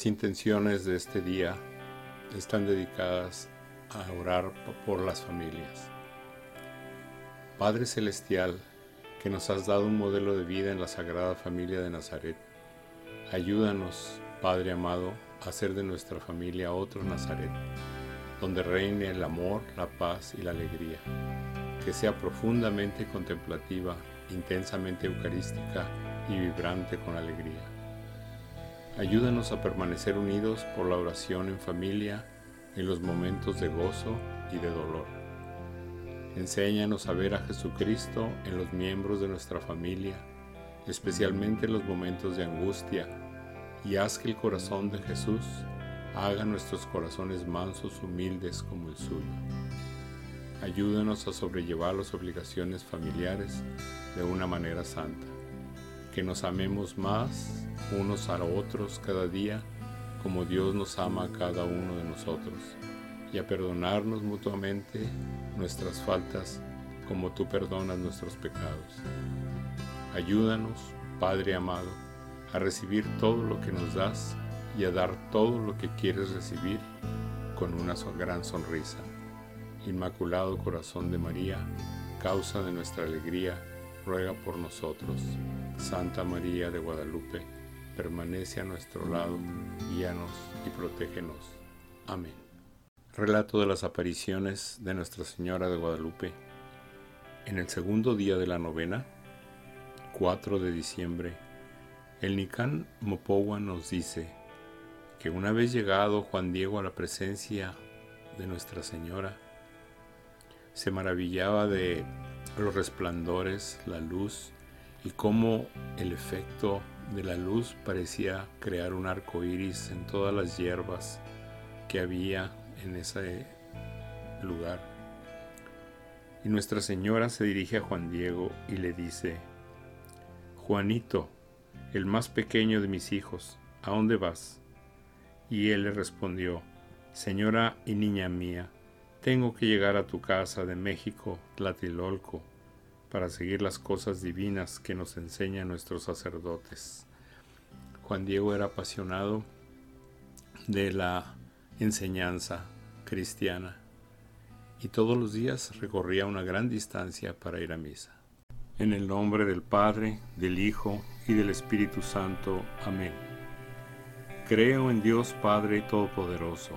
Las intenciones de este día están dedicadas a orar por las familias. Padre Celestial, que nos has dado un modelo de vida en la Sagrada Familia de Nazaret, ayúdanos, Padre amado, a hacer de nuestra familia otro Nazaret, donde reine el amor, la paz y la alegría, que sea profundamente contemplativa, intensamente eucarística y vibrante con alegría. Ayúdanos a permanecer unidos por la oración en familia en los momentos de gozo y de dolor. Enséñanos a ver a Jesucristo en los miembros de nuestra familia, especialmente en los momentos de angustia, y haz que el corazón de Jesús haga nuestros corazones mansos, humildes como el suyo. Ayúdanos a sobrellevar las obligaciones familiares de una manera santa que nos amemos más unos a otros cada día como Dios nos ama a cada uno de nosotros y a perdonarnos mutuamente nuestras faltas como tú perdonas nuestros pecados. Ayúdanos, Padre amado, a recibir todo lo que nos das y a dar todo lo que quieres recibir con una gran sonrisa. Inmaculado Corazón de María, causa de nuestra alegría, ruega por nosotros. Santa María de Guadalupe, permanece a nuestro lado, guíanos y protégenos. Amén. Relato de las apariciones de Nuestra Señora de Guadalupe. En el segundo día de la novena, 4 de diciembre, el Nicán Mopowa nos dice que una vez llegado Juan Diego a la presencia de Nuestra Señora, se maravillaba de los resplandores, la luz y cómo el efecto de la luz parecía crear un arco iris en todas las hierbas que había en ese lugar. Y Nuestra Señora se dirige a Juan Diego y le dice, Juanito, el más pequeño de mis hijos, ¿a dónde vas? Y él le respondió, Señora y niña mía, tengo que llegar a tu casa de México, Tlatilolco, para seguir las cosas divinas que nos enseñan nuestros sacerdotes. Juan Diego era apasionado de la enseñanza cristiana y todos los días recorría una gran distancia para ir a misa. En el nombre del Padre, del Hijo y del Espíritu Santo. Amén. Creo en Dios Padre Todopoderoso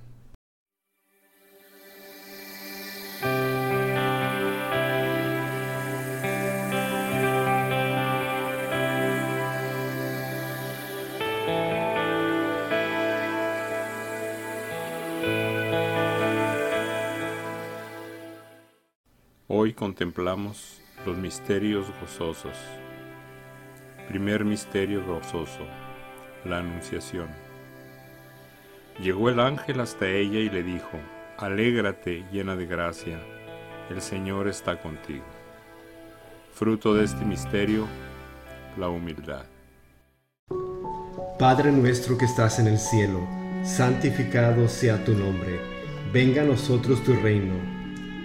Hoy contemplamos los misterios gozosos. Primer misterio gozoso, la Anunciación. Llegó el ángel hasta ella y le dijo, Alégrate llena de gracia, el Señor está contigo. Fruto de este misterio, la humildad. Padre nuestro que estás en el cielo, santificado sea tu nombre, venga a nosotros tu reino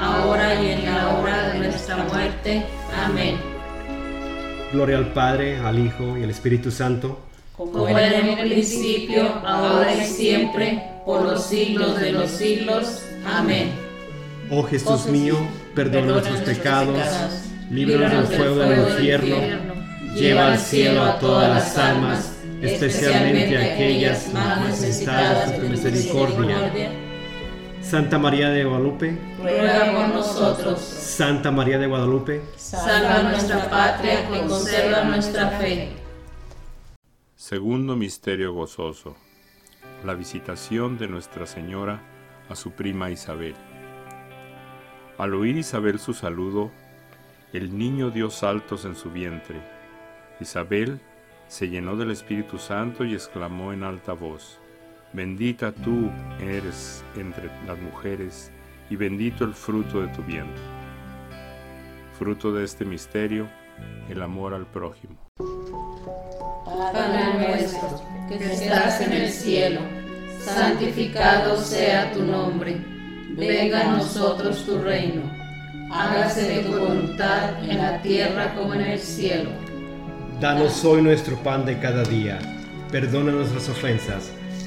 ahora y en la hora de nuestra muerte. Amén. Gloria al Padre, al Hijo y al Espíritu Santo, Como era en el principio, ahora y siempre, por los siglos de los siglos. Amén. Oh Jesús mío, perdona nuestros pecados, líbranos del fuego del infierno, lleva al cielo a todas las almas, especialmente a aquellas más necesitadas de tu misericordia. Santa María de Guadalupe, Ruega por nosotros. Santa María de Guadalupe, Salva nuestra patria y conserva nuestra fe. Segundo misterio gozoso. La visitación de Nuestra Señora a su prima Isabel. Al oír Isabel su saludo, el niño dio saltos en su vientre. Isabel se llenó del Espíritu Santo y exclamó en alta voz, Bendita tú eres entre las mujeres y bendito el fruto de tu vientre. Fruto de este misterio, el amor al prójimo. Padre nuestro, que estás en el cielo, santificado sea tu nombre. Venga a nosotros tu reino. Hágase tu voluntad en la tierra como en el cielo. danos hoy nuestro pan de cada día, perdona nuestras ofensas,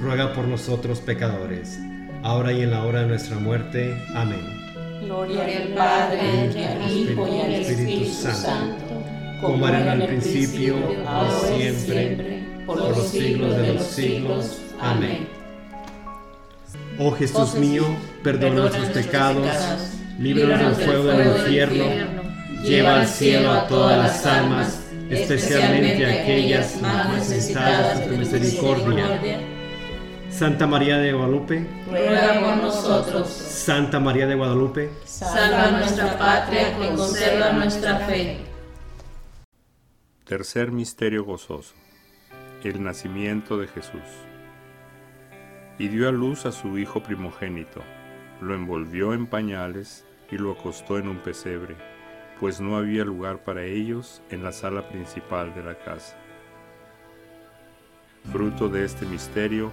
ruega por nosotros pecadores, ahora y en la hora de nuestra muerte. Amén. Gloria al Padre, al Hijo y al Espíritu Santo, como era en el principio, ahora y siempre, por los siglos de los siglos. Amén. Oh Jesús mío, perdona nuestros pecados, líbranos del fuego del infierno lleva al cielo a todas las almas, especialmente a aquellas más necesitadas de tu misericordia. Santa María de Guadalupe, ruega por nosotros. Santa María de Guadalupe, salva nuestra patria que conserva nuestra fe. Tercer misterio gozoso, el nacimiento de Jesús. Y dio a luz a su Hijo primogénito, lo envolvió en pañales y lo acostó en un pesebre pues no había lugar para ellos en la sala principal de la casa. Fruto de este misterio,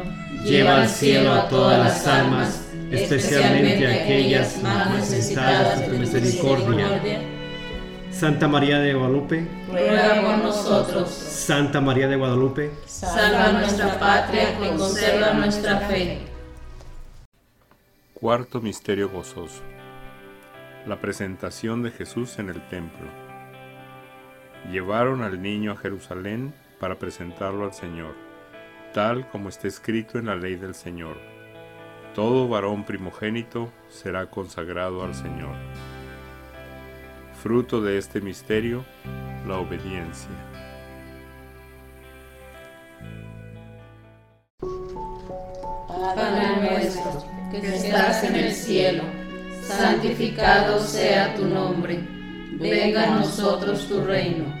lleva al cielo a todas las almas, especialmente a aquellas más necesitadas de tu misericordia. Santa María de Guadalupe, ruega por nosotros. Santa María de Guadalupe, salva nuestra patria, que conserva nuestra fe. Cuarto Misterio Gozoso. La presentación de Jesús en el templo. Llevaron al niño a Jerusalén para presentarlo al Señor, tal como está escrito en la ley del Señor. Todo varón primogénito será consagrado al Señor. Fruto de este misterio, la obediencia. Padre nuestro, que estás en el cielo, santificado sea tu nombre. Venga a nosotros tu reino.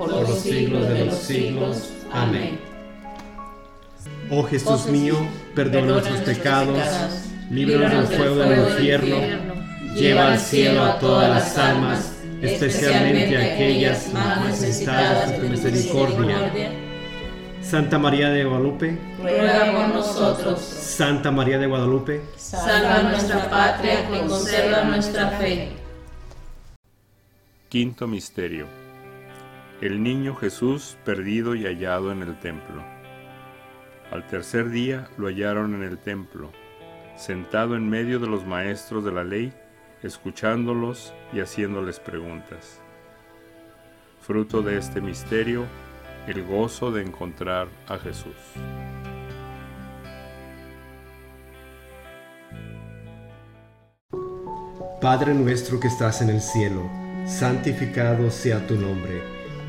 por los siglos de los siglos. Amén. Oh Jesús mío, perdona nuestros pecados, líbranos del fuego del infierno, lleva al cielo a todas las almas, especialmente a aquellas más necesitadas de tu misericordia Santa María de Guadalupe, ruega por nosotros. Santa María de Guadalupe, salva nuestra patria y conserva nuestra fe. Quinto Misterio. El niño Jesús perdido y hallado en el templo. Al tercer día lo hallaron en el templo, sentado en medio de los maestros de la ley, escuchándolos y haciéndoles preguntas. Fruto de este misterio, el gozo de encontrar a Jesús. Padre nuestro que estás en el cielo, santificado sea tu nombre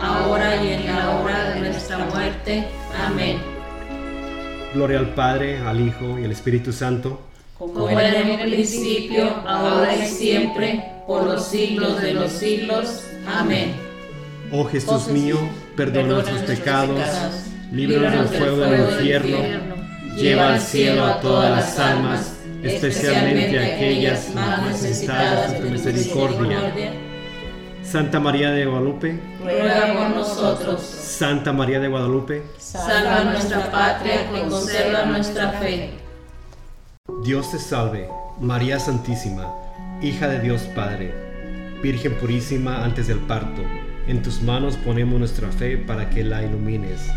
ahora y en la hora de nuestra muerte. Amén. Gloria al Padre, al Hijo y al Espíritu Santo, como era en el principio, ahora y siempre, por los siglos de los siglos. Amén. Oh Jesús mío, perdona nuestros pecados, líbranos del fuego del infierno, lleva al cielo a todas las almas, especialmente a aquellas más necesitadas de tu misericordia. Santa María de Guadalupe, ruega por nosotros. Santa María de Guadalupe, salva nuestra patria y conserva nuestra fe. Dios te salve, María Santísima, hija de Dios Padre, Virgen purísima antes del parto. En tus manos ponemos nuestra fe para que la ilumines.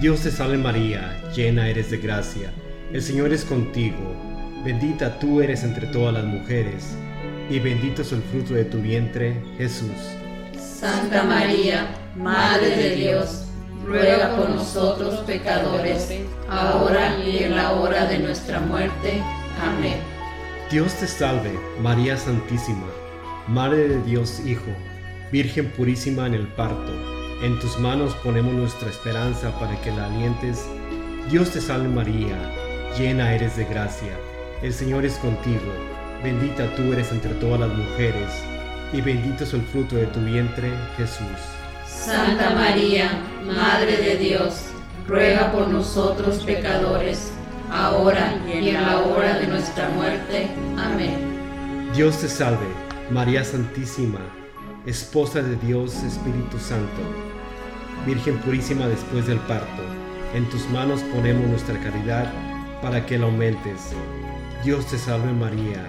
Dios te salve María, llena eres de gracia. El Señor es contigo. Bendita tú eres entre todas las mujeres, y bendito es el fruto de tu vientre, Jesús. Santa María, Madre de Dios, ruega por nosotros pecadores, ahora y en la hora de nuestra muerte. Amén. Dios te salve, María Santísima, Madre de Dios Hijo, Virgen purísima en el parto, en tus manos ponemos nuestra esperanza para que la alientes. Dios te salve María, llena eres de gracia, el Señor es contigo, bendita tú eres entre todas las mujeres, y bendito es el fruto de tu vientre, Jesús. Santa María, Madre de Dios, ruega por nosotros pecadores, ahora y en la hora de nuestra muerte. Amén. Dios te salve, María Santísima, Esposa de Dios Espíritu Santo, Virgen purísima después del parto, en tus manos ponemos nuestra caridad para que la aumentes. Dios te salve María,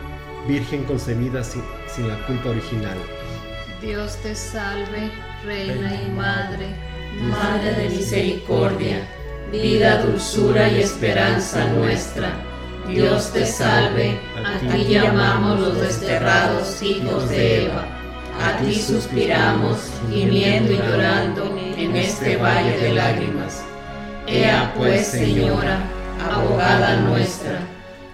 Virgen concebida sin, la culpa original. Dios te salve, Reina y Madre, Madre de misericordia, vida, dulzura y esperanza nuestra. Dios te salve, a ti llamamos los desterrados hijos de Eva, a ti suspiramos, gimiendo y llorando en este valle de lágrimas. Ea pues, Señora, abogada nuestra,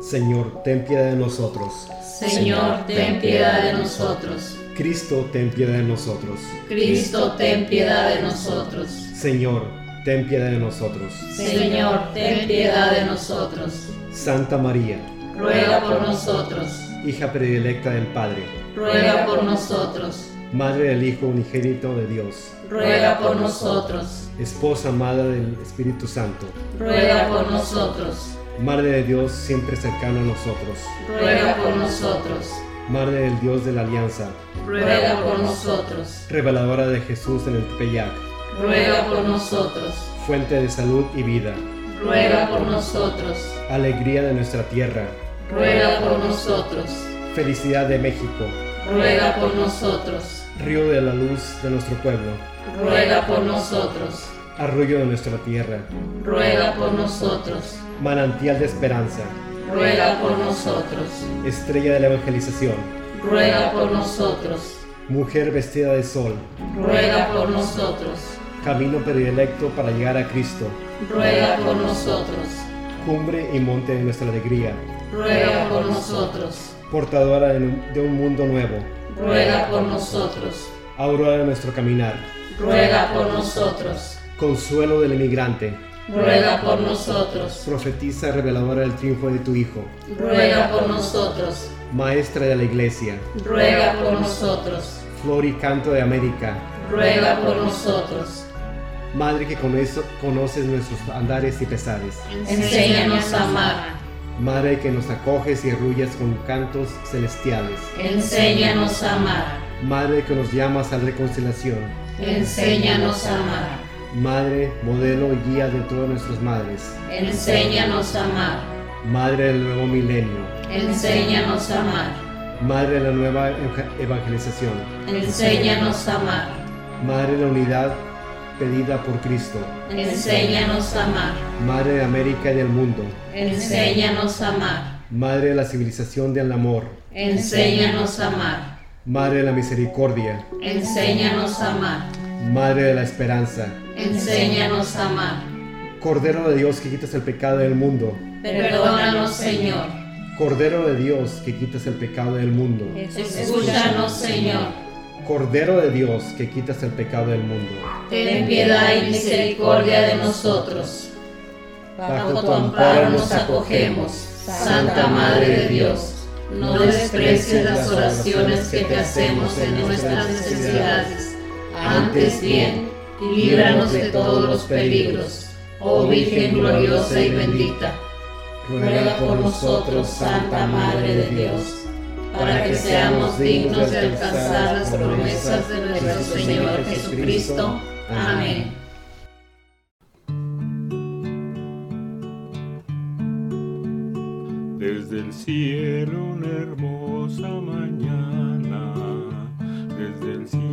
Señor, ten piedad de nosotros. Señor, ten piedad de nosotros. Cristo, ten piedad de nosotros. Cristo, ten piedad de nosotros. Señor, ten piedad de nosotros. Señor, ten piedad de nosotros. Santa María, ruega por nosotros. Hija predilecta del Padre, ruega por nosotros. Madre del Hijo unigénito de Dios, ruega por nosotros. Esposa amada del Espíritu Santo, ruega por nosotros. Madre de Dios siempre cercano a nosotros, ruega por nosotros. Madre del Dios de la Alianza, ruega por nosotros. Reveladora de Jesús en el Tepeyac, ruega por nosotros. Fuente de salud y vida, ruega por nosotros. Alegría de nuestra tierra, ruega por nosotros. Felicidad de México, ruega por nosotros río de la luz de nuestro pueblo, ruega por nosotros. Arroyo de nuestra tierra, ruega por nosotros. Manantial de esperanza, ruega por nosotros. Estrella de la evangelización, ruega por nosotros. Mujer vestida de sol, ruega por nosotros. Camino predilecto para llegar a Cristo, ruega por nosotros. Cumbre y monte de nuestra alegría, ruega por nosotros. Portadora de un mundo nuevo, ruega por nosotros. Aurora de nuestro caminar, ruega por nosotros. Consuelo del emigrante, ruega por nosotros. Profetiza reveladora del triunfo de tu Hijo, ruega por nosotros. Maestra de la Iglesia, ruega por nosotros. Flor y canto de América, ruega por nosotros. Madre que con eso conoces nuestros andares y pesares, enséñanos a amar Madre que nos acoges y arrullas con cantos celestiales. Enséñanos a amar. Madre que nos llamas a la reconciliación. Enséñanos a amar. Madre, modelo y guía de todas nuestras madres. Enséñanos a amar. Madre del nuevo milenio. Enséñanos a amar. Madre de la nueva evangelización. Enséñanos a amar. Madre de la unidad pedida por Cristo. Enséñanos a amar. Madre de América y del mundo. Enséñanos a amar. Madre de la civilización del amor. Enséñanos a amar. Madre de la misericordia. Enséñanos a amar. Madre de la esperanza. Enséñanos a amar. Cordero de Dios que quitas el pecado del mundo. Perdónanos, Señor. Cordero de Dios que quitas el pecado del mundo. Escúchanos, Señor. Cordero de Dios que quitas el pecado del mundo. Ten piedad y misericordia de nosotros. Bajo tu amparo nos acogemos, Santa Madre de Dios. no desprecies las oraciones que te hacemos en nuestras necesidades. Antes bien, líbranos de todos los peligros, oh Virgen gloriosa y bendita. Ruega por nosotros, Santa Madre de Dios, para que seamos dignos de alcanzar las promesas de nuestro Señor Jesucristo. Amén. Desde el cielo una hermosa mañana, desde el cielo